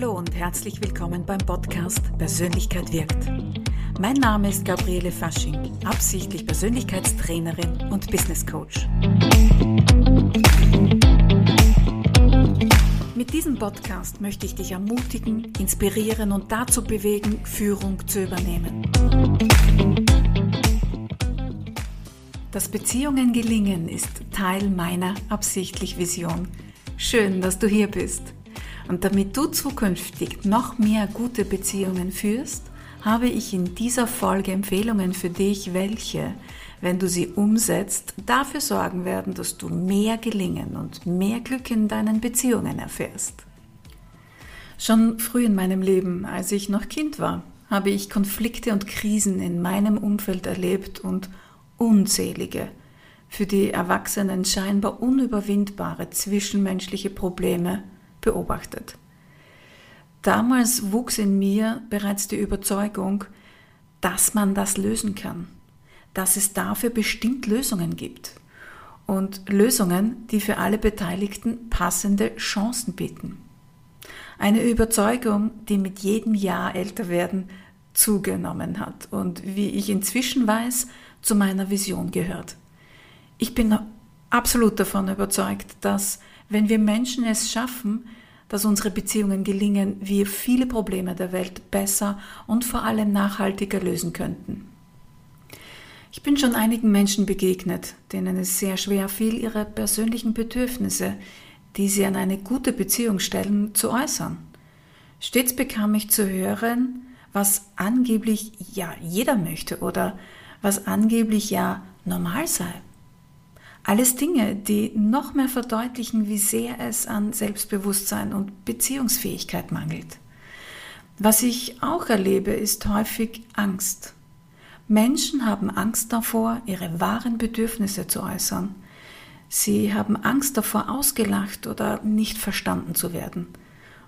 Hallo und herzlich willkommen beim Podcast Persönlichkeit wirkt. Mein Name ist Gabriele Fasching, absichtlich Persönlichkeitstrainerin und Business Coach. Mit diesem Podcast möchte ich dich ermutigen, inspirieren und dazu bewegen, Führung zu übernehmen. Dass Beziehungen gelingen ist Teil meiner absichtlich Vision. Schön, dass du hier bist. Und damit du zukünftig noch mehr gute Beziehungen führst, habe ich in dieser Folge Empfehlungen für dich, welche, wenn du sie umsetzt, dafür sorgen werden, dass du mehr Gelingen und mehr Glück in deinen Beziehungen erfährst. Schon früh in meinem Leben, als ich noch Kind war, habe ich Konflikte und Krisen in meinem Umfeld erlebt und unzählige, für die Erwachsenen scheinbar unüberwindbare zwischenmenschliche Probleme beobachtet. Damals wuchs in mir bereits die Überzeugung, dass man das lösen kann, dass es dafür bestimmt Lösungen gibt und Lösungen, die für alle Beteiligten passende Chancen bieten. Eine Überzeugung, die mit jedem Jahr älter werden zugenommen hat und wie ich inzwischen weiß, zu meiner Vision gehört. Ich bin absolut davon überzeugt, dass wenn wir Menschen es schaffen, dass unsere Beziehungen gelingen, wir viele Probleme der Welt besser und vor allem nachhaltiger lösen könnten. Ich bin schon einigen Menschen begegnet, denen es sehr schwer fiel, ihre persönlichen Bedürfnisse, die sie an eine gute Beziehung stellen, zu äußern. Stets bekam ich zu hören, was angeblich ja jeder möchte oder was angeblich ja normal sei. Alles Dinge, die noch mehr verdeutlichen, wie sehr es an Selbstbewusstsein und Beziehungsfähigkeit mangelt. Was ich auch erlebe, ist häufig Angst. Menschen haben Angst davor, ihre wahren Bedürfnisse zu äußern. Sie haben Angst davor, ausgelacht oder nicht verstanden zu werden.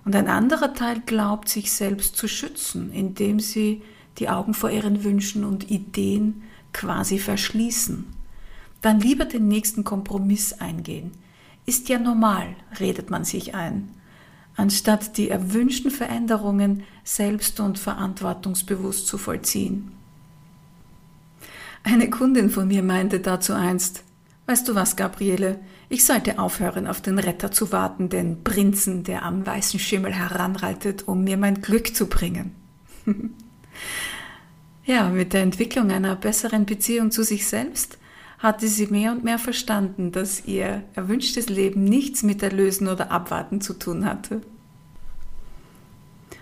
Und ein anderer Teil glaubt, sich selbst zu schützen, indem sie die Augen vor ihren Wünschen und Ideen quasi verschließen dann lieber den nächsten Kompromiss eingehen. Ist ja normal, redet man sich ein, anstatt die erwünschten Veränderungen selbst und verantwortungsbewusst zu vollziehen. Eine Kundin von mir meinte dazu einst, Weißt du was, Gabriele, ich sollte aufhören, auf den Retter zu warten, den Prinzen, der am weißen Schimmel heranreitet, um mir mein Glück zu bringen. ja, mit der Entwicklung einer besseren Beziehung zu sich selbst hatte sie mehr und mehr verstanden, dass ihr erwünschtes Leben nichts mit Erlösen oder Abwarten zu tun hatte.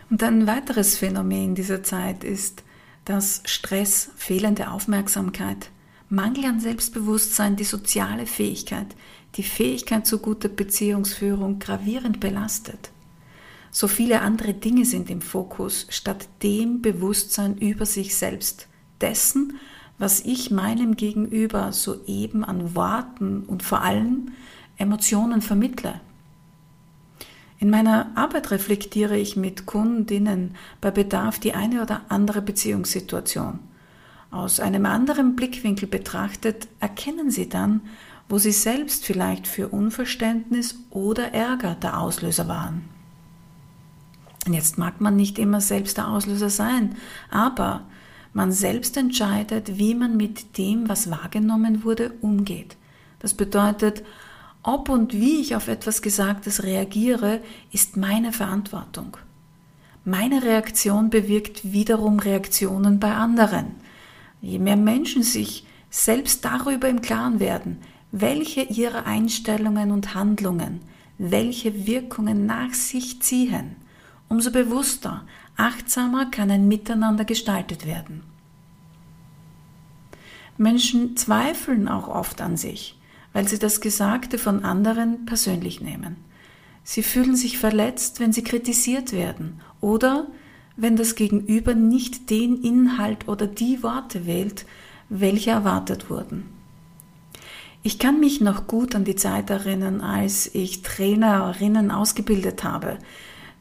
Und ein weiteres Phänomen dieser Zeit ist, dass Stress, fehlende Aufmerksamkeit, Mangel an Selbstbewusstsein, die soziale Fähigkeit, die Fähigkeit zu guter Beziehungsführung gravierend belastet. So viele andere Dinge sind im Fokus, statt dem Bewusstsein über sich selbst, dessen, was ich meinem Gegenüber soeben an Worten und vor allem Emotionen vermittle. In meiner Arbeit reflektiere ich mit Kundinnen bei Bedarf die eine oder andere Beziehungssituation. Aus einem anderen Blickwinkel betrachtet erkennen sie dann, wo sie selbst vielleicht für Unverständnis oder Ärger der Auslöser waren. Jetzt mag man nicht immer selbst der Auslöser sein, aber man selbst entscheidet, wie man mit dem, was wahrgenommen wurde, umgeht. Das bedeutet, ob und wie ich auf etwas Gesagtes reagiere, ist meine Verantwortung. Meine Reaktion bewirkt wiederum Reaktionen bei anderen. Je mehr Menschen sich selbst darüber im Klaren werden, welche ihrer Einstellungen und Handlungen welche Wirkungen nach sich ziehen, umso bewusster, achtsamer kann ein Miteinander gestaltet werden. Menschen zweifeln auch oft an sich, weil sie das Gesagte von anderen persönlich nehmen. Sie fühlen sich verletzt, wenn sie kritisiert werden oder wenn das Gegenüber nicht den Inhalt oder die Worte wählt, welche erwartet wurden. Ich kann mich noch gut an die Zeit erinnern, als ich Trainerinnen ausgebildet habe.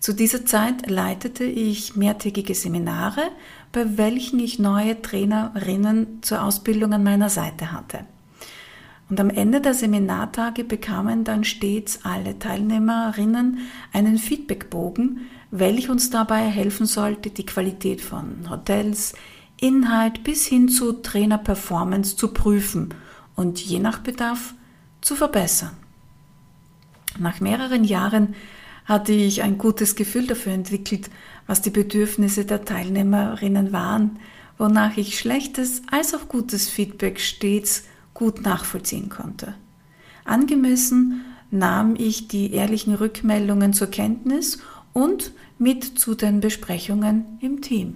Zu dieser Zeit leitete ich mehrtägige Seminare, bei welchen ich neue Trainerinnen zur Ausbildung an meiner Seite hatte. Und am Ende der Seminartage bekamen dann stets alle Teilnehmerinnen einen Feedbackbogen, welche uns dabei helfen sollte, die Qualität von Hotels, Inhalt bis hin zu Trainer-Performance zu prüfen und je nach Bedarf zu verbessern. Nach mehreren Jahren hatte ich ein gutes Gefühl dafür entwickelt, was die Bedürfnisse der Teilnehmerinnen waren, wonach ich schlechtes als auch gutes Feedback stets gut nachvollziehen konnte. Angemessen nahm ich die ehrlichen Rückmeldungen zur Kenntnis und mit zu den Besprechungen im Team.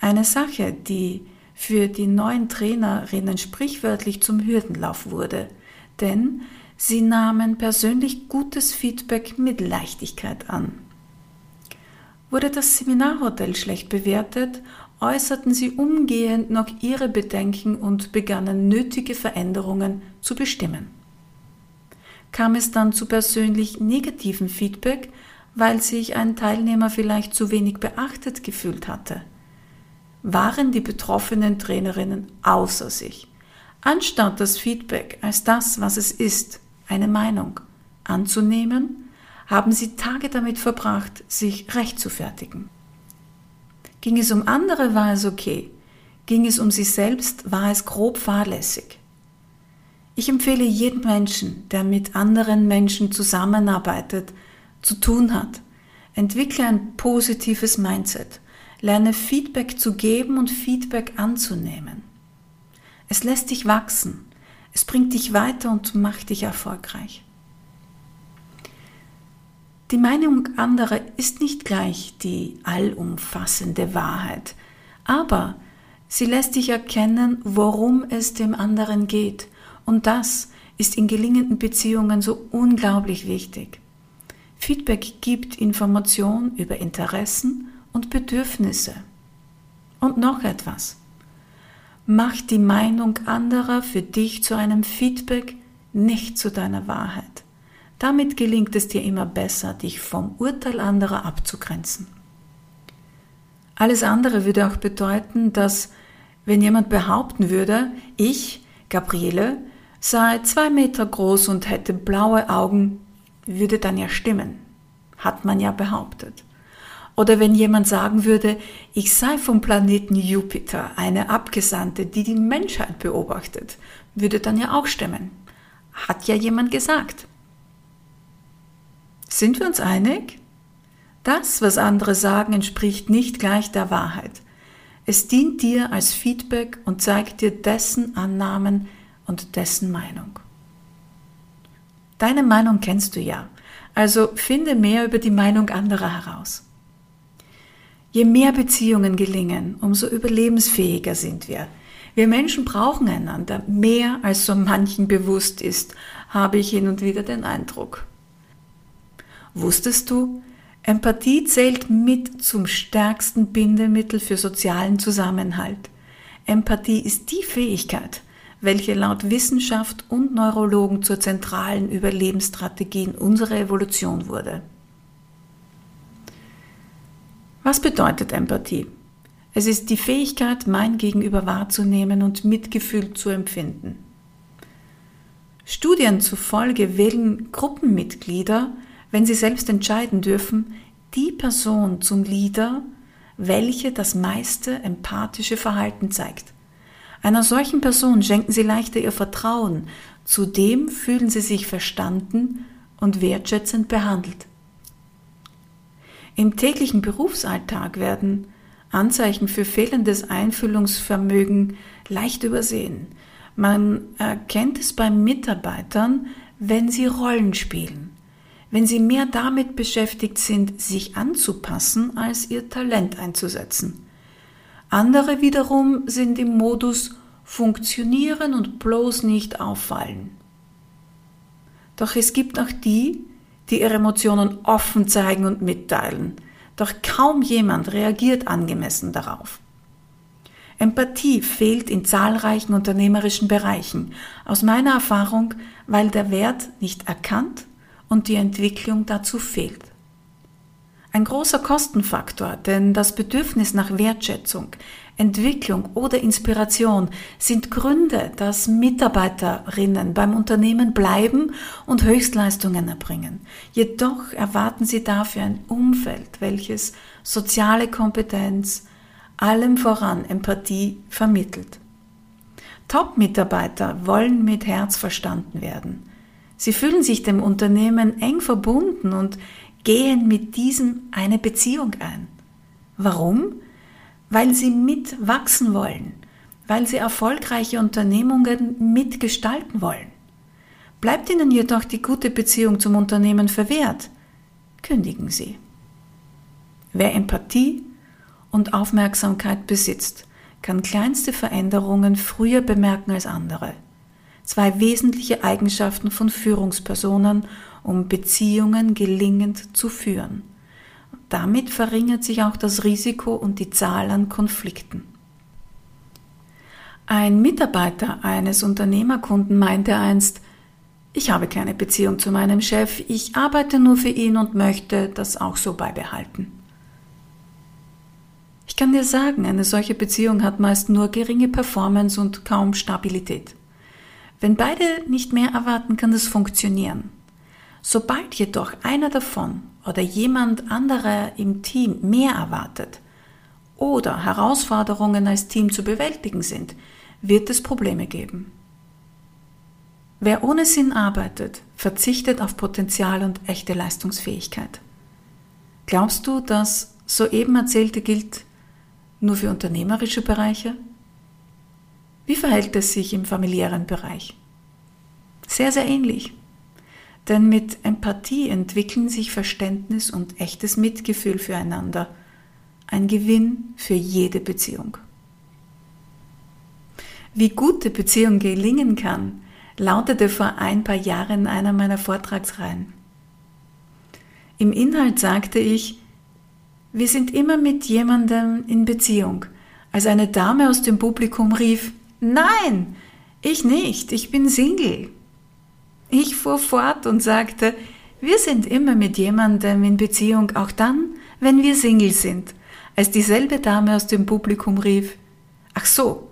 Eine Sache, die für die neuen Trainerinnen sprichwörtlich zum Hürdenlauf wurde, denn sie nahmen persönlich gutes Feedback mit Leichtigkeit an. Wurde das Seminarhotel schlecht bewertet, äußerten sie umgehend noch ihre Bedenken und begannen nötige Veränderungen zu bestimmen. Kam es dann zu persönlich negativen Feedback, weil sich ein Teilnehmer vielleicht zu wenig beachtet gefühlt hatte? waren die betroffenen Trainerinnen außer sich. Anstatt das Feedback als das, was es ist, eine Meinung, anzunehmen, haben sie Tage damit verbracht, sich recht zu fertigen. Ging es um andere, war es okay. Ging es um sie selbst, war es grob fahrlässig. Ich empfehle jedem Menschen, der mit anderen Menschen zusammenarbeitet, zu tun hat, entwickle ein positives Mindset Lerne Feedback zu geben und Feedback anzunehmen. Es lässt dich wachsen, es bringt dich weiter und macht dich erfolgreich. Die Meinung anderer ist nicht gleich die allumfassende Wahrheit, aber sie lässt dich erkennen, worum es dem anderen geht. Und das ist in gelingenden Beziehungen so unglaublich wichtig. Feedback gibt Information über Interessen und Bedürfnisse. Und noch etwas. Mach die Meinung anderer für dich zu einem Feedback, nicht zu deiner Wahrheit. Damit gelingt es dir immer besser, dich vom Urteil anderer abzugrenzen. Alles andere würde auch bedeuten, dass wenn jemand behaupten würde, ich, Gabriele, sei zwei Meter groß und hätte blaue Augen, würde dann ja stimmen. Hat man ja behauptet. Oder wenn jemand sagen würde, ich sei vom Planeten Jupiter eine Abgesandte, die die Menschheit beobachtet, würde dann ja auch stimmen. Hat ja jemand gesagt. Sind wir uns einig? Das, was andere sagen, entspricht nicht gleich der Wahrheit. Es dient dir als Feedback und zeigt dir dessen Annahmen und dessen Meinung. Deine Meinung kennst du ja, also finde mehr über die Meinung anderer heraus. Je mehr Beziehungen gelingen, umso überlebensfähiger sind wir. Wir Menschen brauchen einander mehr, als so manchen bewusst ist, habe ich hin und wieder den Eindruck. Wusstest du, Empathie zählt mit zum stärksten Bindemittel für sozialen Zusammenhalt. Empathie ist die Fähigkeit, welche laut Wissenschaft und Neurologen zur zentralen Überlebensstrategie in unserer Evolution wurde. Was bedeutet Empathie? Es ist die Fähigkeit, mein Gegenüber wahrzunehmen und Mitgefühl zu empfinden. Studien zufolge wählen Gruppenmitglieder, wenn sie selbst entscheiden dürfen, die Person zum Leader, welche das meiste empathische Verhalten zeigt. Einer solchen Person schenken sie leichter ihr Vertrauen, zudem fühlen sie sich verstanden und wertschätzend behandelt. Im täglichen Berufsalltag werden Anzeichen für fehlendes Einfühlungsvermögen leicht übersehen. Man erkennt es bei Mitarbeitern, wenn sie Rollen spielen, wenn sie mehr damit beschäftigt sind, sich anzupassen, als ihr Talent einzusetzen. Andere wiederum sind im Modus funktionieren und bloß nicht auffallen. Doch es gibt auch die, die ihre Emotionen offen zeigen und mitteilen. Doch kaum jemand reagiert angemessen darauf. Empathie fehlt in zahlreichen unternehmerischen Bereichen, aus meiner Erfahrung, weil der Wert nicht erkannt und die Entwicklung dazu fehlt. Ein großer Kostenfaktor, denn das Bedürfnis nach Wertschätzung Entwicklung oder Inspiration sind Gründe, dass Mitarbeiterinnen beim Unternehmen bleiben und Höchstleistungen erbringen. Jedoch erwarten sie dafür ein Umfeld, welches soziale Kompetenz, allem voran Empathie vermittelt. Top-Mitarbeiter wollen mit Herz verstanden werden. Sie fühlen sich dem Unternehmen eng verbunden und gehen mit diesem eine Beziehung ein. Warum? Weil sie mitwachsen wollen, weil sie erfolgreiche Unternehmungen mitgestalten wollen. Bleibt ihnen jedoch die gute Beziehung zum Unternehmen verwehrt, kündigen sie. Wer Empathie und Aufmerksamkeit besitzt, kann kleinste Veränderungen früher bemerken als andere. Zwei wesentliche Eigenschaften von Führungspersonen, um Beziehungen gelingend zu führen. Damit verringert sich auch das Risiko und die Zahl an Konflikten. Ein Mitarbeiter eines Unternehmerkunden meinte einst, ich habe keine Beziehung zu meinem Chef, ich arbeite nur für ihn und möchte das auch so beibehalten. Ich kann dir sagen, eine solche Beziehung hat meist nur geringe Performance und kaum Stabilität. Wenn beide nicht mehr erwarten, kann es funktionieren. Sobald jedoch einer davon oder jemand anderer im Team mehr erwartet oder Herausforderungen als Team zu bewältigen sind, wird es Probleme geben. Wer ohne Sinn arbeitet, verzichtet auf Potenzial und echte Leistungsfähigkeit. Glaubst du, das soeben erzählte gilt nur für unternehmerische Bereiche? Wie verhält es sich im familiären Bereich? Sehr, sehr ähnlich. Denn mit Empathie entwickeln sich Verständnis und echtes Mitgefühl füreinander. Ein Gewinn für jede Beziehung. Wie gute Beziehung gelingen kann, lautete vor ein paar Jahren einer meiner Vortragsreihen. Im Inhalt sagte ich, wir sind immer mit jemandem in Beziehung, als eine Dame aus dem Publikum rief, Nein, ich nicht, ich bin Single. Ich fuhr fort und sagte, wir sind immer mit jemandem in Beziehung, auch dann, wenn wir Single sind, als dieselbe Dame aus dem Publikum rief, Ach so,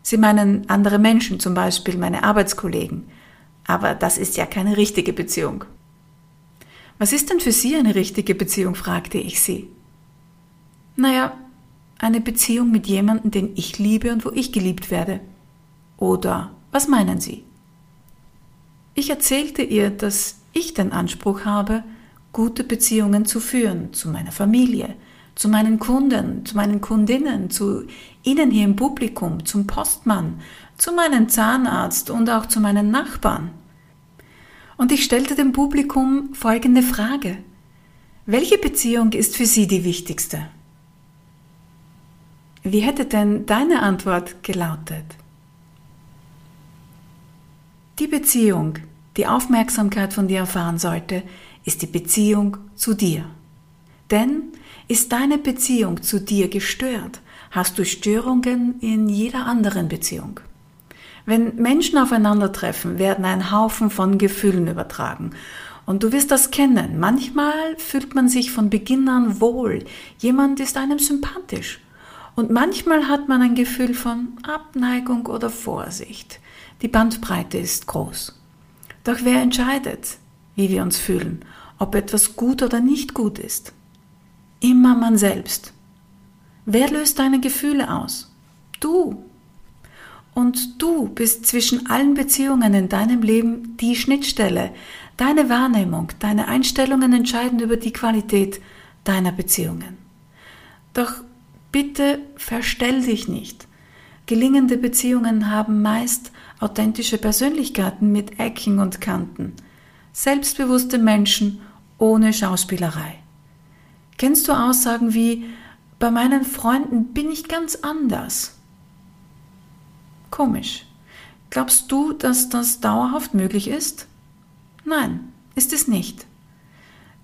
Sie meinen andere Menschen, zum Beispiel meine Arbeitskollegen, aber das ist ja keine richtige Beziehung. Was ist denn für Sie eine richtige Beziehung? fragte ich sie. Naja, eine Beziehung mit jemandem, den ich liebe und wo ich geliebt werde. Oder was meinen Sie? Ich erzählte ihr, dass ich den Anspruch habe, gute Beziehungen zu führen zu meiner Familie, zu meinen Kunden, zu meinen Kundinnen, zu Ihnen hier im Publikum, zum Postmann, zu meinem Zahnarzt und auch zu meinen Nachbarn. Und ich stellte dem Publikum folgende Frage. Welche Beziehung ist für Sie die wichtigste? Wie hätte denn deine Antwort gelautet? Die Beziehung, die Aufmerksamkeit von dir erfahren sollte, ist die Beziehung zu dir. Denn ist deine Beziehung zu dir gestört, hast du Störungen in jeder anderen Beziehung. Wenn Menschen aufeinandertreffen, werden ein Haufen von Gefühlen übertragen. Und du wirst das kennen. Manchmal fühlt man sich von Beginn an wohl. Jemand ist einem sympathisch. Und manchmal hat man ein Gefühl von Abneigung oder Vorsicht. Die Bandbreite ist groß. Doch wer entscheidet, wie wir uns fühlen, ob etwas gut oder nicht gut ist? Immer man selbst. Wer löst deine Gefühle aus? Du. Und du bist zwischen allen Beziehungen in deinem Leben die Schnittstelle. Deine Wahrnehmung, deine Einstellungen entscheiden über die Qualität deiner Beziehungen. Doch Bitte verstell dich nicht. Gelingende Beziehungen haben meist authentische Persönlichkeiten mit Ecken und Kanten, selbstbewusste Menschen ohne Schauspielerei. Kennst du Aussagen wie bei meinen Freunden bin ich ganz anders? Komisch. Glaubst du, dass das dauerhaft möglich ist? Nein, ist es nicht.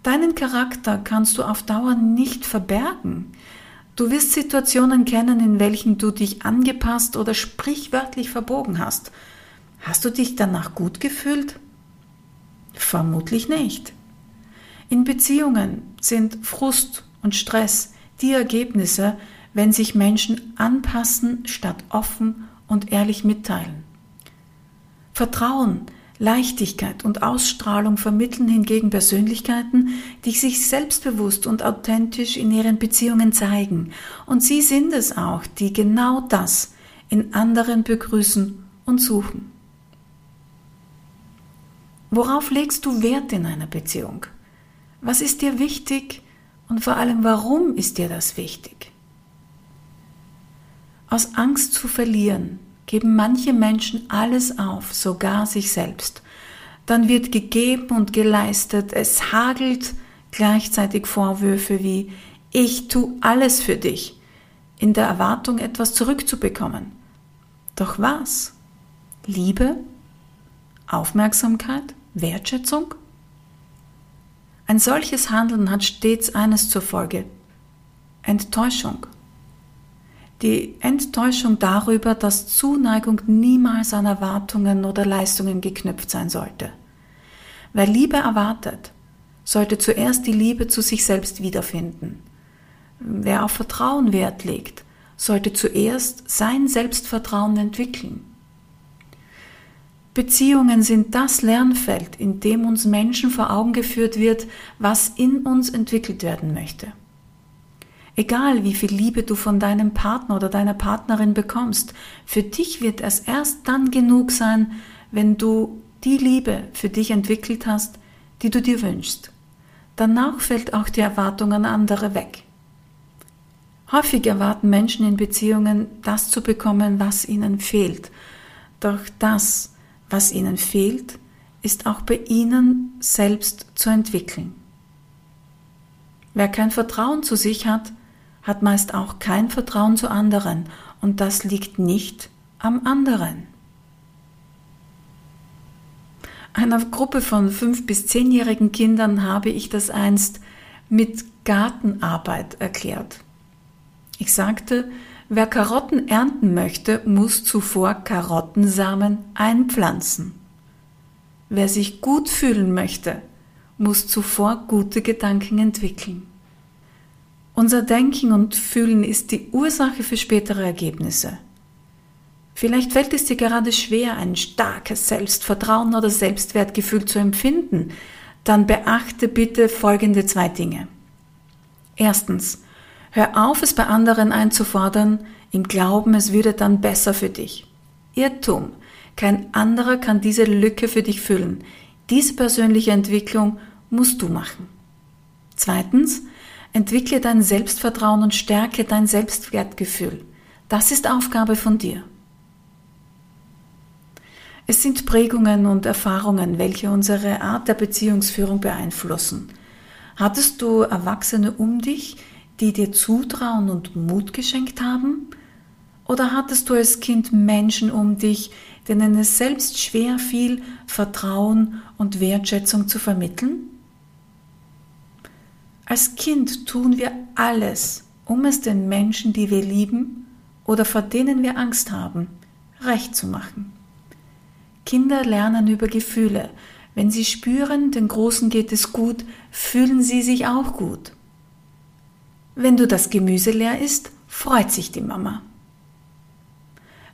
Deinen Charakter kannst du auf Dauer nicht verbergen. Du wirst Situationen kennen, in welchen du dich angepasst oder sprichwörtlich verbogen hast. Hast du dich danach gut gefühlt? Vermutlich nicht. In Beziehungen sind Frust und Stress die Ergebnisse, wenn sich Menschen anpassen statt offen und ehrlich mitteilen. Vertrauen, Leichtigkeit und Ausstrahlung vermitteln hingegen Persönlichkeiten, die sich selbstbewusst und authentisch in ihren Beziehungen zeigen. Und sie sind es auch, die genau das in anderen begrüßen und suchen. Worauf legst du Wert in einer Beziehung? Was ist dir wichtig und vor allem warum ist dir das wichtig? Aus Angst zu verlieren geben manche Menschen alles auf, sogar sich selbst. Dann wird gegeben und geleistet, es hagelt gleichzeitig Vorwürfe wie ich tu alles für dich, in der Erwartung etwas zurückzubekommen. Doch was? Liebe? Aufmerksamkeit? Wertschätzung? Ein solches Handeln hat stets eines zur Folge. Enttäuschung. Die Enttäuschung darüber, dass Zuneigung niemals an Erwartungen oder Leistungen geknüpft sein sollte. Wer Liebe erwartet, sollte zuerst die Liebe zu sich selbst wiederfinden. Wer auf Vertrauen Wert legt, sollte zuerst sein Selbstvertrauen entwickeln. Beziehungen sind das Lernfeld, in dem uns Menschen vor Augen geführt wird, was in uns entwickelt werden möchte. Egal wie viel Liebe du von deinem Partner oder deiner Partnerin bekommst, für dich wird es erst dann genug sein, wenn du die Liebe für dich entwickelt hast, die du dir wünschst. Danach fällt auch die Erwartung an andere weg. Häufig erwarten Menschen in Beziehungen, das zu bekommen, was ihnen fehlt. Doch das, was ihnen fehlt, ist auch bei ihnen selbst zu entwickeln. Wer kein Vertrauen zu sich hat, hat meist auch kein Vertrauen zu anderen und das liegt nicht am anderen. Einer Gruppe von fünf bis zehnjährigen Kindern habe ich das einst mit Gartenarbeit erklärt. Ich sagte, wer Karotten ernten möchte, muss zuvor Karottensamen einpflanzen. Wer sich gut fühlen möchte, muss zuvor gute Gedanken entwickeln. Unser Denken und Fühlen ist die Ursache für spätere Ergebnisse. Vielleicht fällt es dir gerade schwer, ein starkes Selbstvertrauen oder Selbstwertgefühl zu empfinden. Dann beachte bitte folgende zwei Dinge. Erstens, hör auf, es bei anderen einzufordern, im Glauben, es würde dann besser für dich. Irrtum. Kein anderer kann diese Lücke für dich füllen. Diese persönliche Entwicklung musst du machen. Zweitens, Entwickle dein Selbstvertrauen und stärke dein Selbstwertgefühl. Das ist Aufgabe von dir. Es sind Prägungen und Erfahrungen, welche unsere Art der Beziehungsführung beeinflussen. Hattest du Erwachsene um dich, die dir Zutrauen und Mut geschenkt haben? Oder hattest du als Kind Menschen um dich, denen es selbst schwer fiel, Vertrauen und Wertschätzung zu vermitteln? Als Kind tun wir alles, um es den Menschen, die wir lieben oder vor denen wir Angst haben, recht zu machen. Kinder lernen über Gefühle. Wenn sie spüren, den Großen geht es gut, fühlen sie sich auch gut. Wenn du das Gemüse leer isst, freut sich die Mama.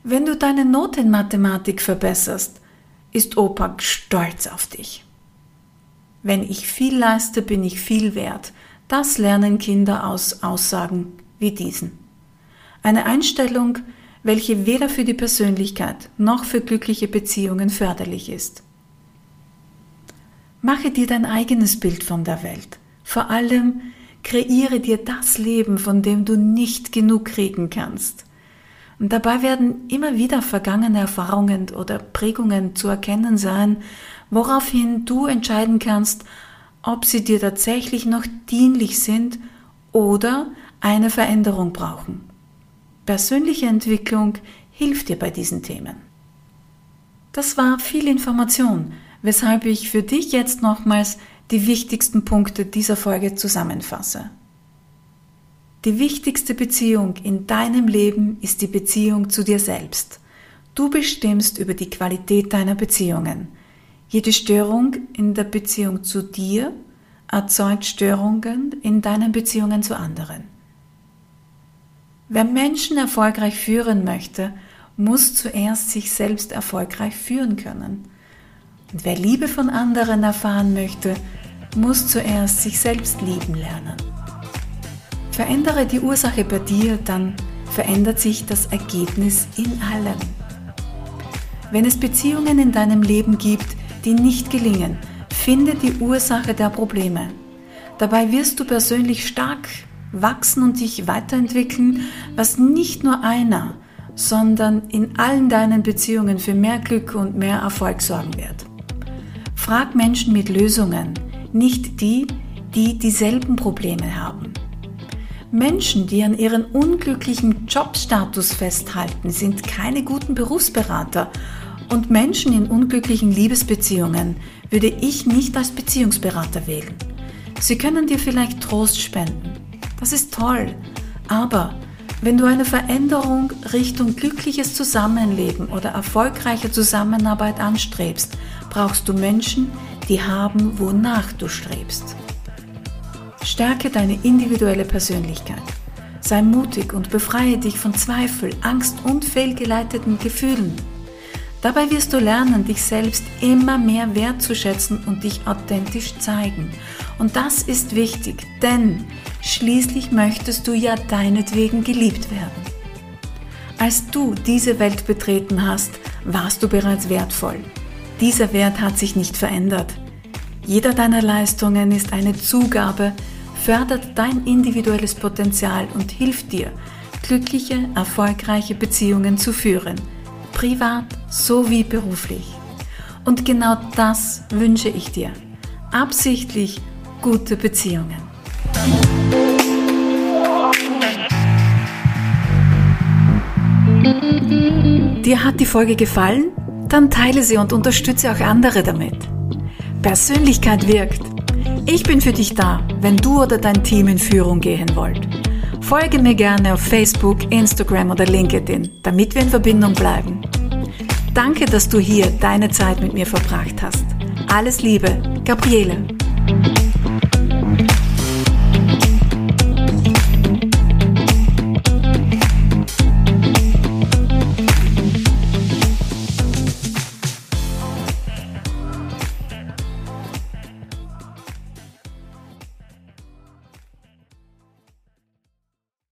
Wenn du deine Note in Mathematik verbesserst, ist Opa stolz auf dich. Wenn ich viel leiste, bin ich viel wert. Das lernen Kinder aus Aussagen wie diesen. Eine Einstellung, welche weder für die Persönlichkeit noch für glückliche Beziehungen förderlich ist. Mache dir dein eigenes Bild von der Welt. Vor allem kreiere dir das Leben, von dem du nicht genug kriegen kannst. Und dabei werden immer wieder vergangene Erfahrungen oder Prägungen zu erkennen sein, woraufhin du entscheiden kannst, ob sie dir tatsächlich noch dienlich sind oder eine Veränderung brauchen. Persönliche Entwicklung hilft dir bei diesen Themen. Das war viel Information, weshalb ich für dich jetzt nochmals die wichtigsten Punkte dieser Folge zusammenfasse. Die wichtigste Beziehung in deinem Leben ist die Beziehung zu dir selbst. Du bestimmst über die Qualität deiner Beziehungen. Jede Störung in der Beziehung zu dir erzeugt Störungen in deinen Beziehungen zu anderen. Wer Menschen erfolgreich führen möchte, muss zuerst sich selbst erfolgreich führen können. Und wer Liebe von anderen erfahren möchte, muss zuerst sich selbst lieben lernen. Verändere die Ursache bei dir, dann verändert sich das Ergebnis in allem. Wenn es Beziehungen in deinem Leben gibt, die nicht gelingen, finde die Ursache der Probleme. Dabei wirst du persönlich stark wachsen und dich weiterentwickeln, was nicht nur einer, sondern in allen deinen Beziehungen für mehr Glück und mehr Erfolg sorgen wird. Frag Menschen mit Lösungen, nicht die, die dieselben Probleme haben. Menschen, die an ihren unglücklichen Jobstatus festhalten, sind keine guten Berufsberater und Menschen in unglücklichen Liebesbeziehungen würde ich nicht als Beziehungsberater wählen. Sie können dir vielleicht Trost spenden. Das ist toll. Aber wenn du eine Veränderung Richtung glückliches Zusammenleben oder erfolgreiche Zusammenarbeit anstrebst, brauchst du Menschen, die haben, wonach du strebst. Stärke deine individuelle Persönlichkeit. Sei mutig und befreie dich von Zweifel, Angst und fehlgeleiteten Gefühlen. Dabei wirst du lernen, dich selbst immer mehr wertzuschätzen und dich authentisch zeigen. Und das ist wichtig, denn schließlich möchtest du ja deinetwegen geliebt werden. Als du diese Welt betreten hast, warst du bereits wertvoll. Dieser Wert hat sich nicht verändert. Jeder deiner Leistungen ist eine Zugabe, fördert dein individuelles Potenzial und hilft dir, glückliche, erfolgreiche Beziehungen zu führen, privat sowie beruflich. Und genau das wünsche ich dir. Absichtlich gute Beziehungen. Dir hat die Folge gefallen? Dann teile sie und unterstütze auch andere damit. Persönlichkeit wirkt. Ich bin für dich da, wenn du oder dein Team in Führung gehen wollt. Folge mir gerne auf Facebook, Instagram oder LinkedIn, damit wir in Verbindung bleiben. Danke, dass du hier deine Zeit mit mir verbracht hast. Alles Liebe, Gabriele.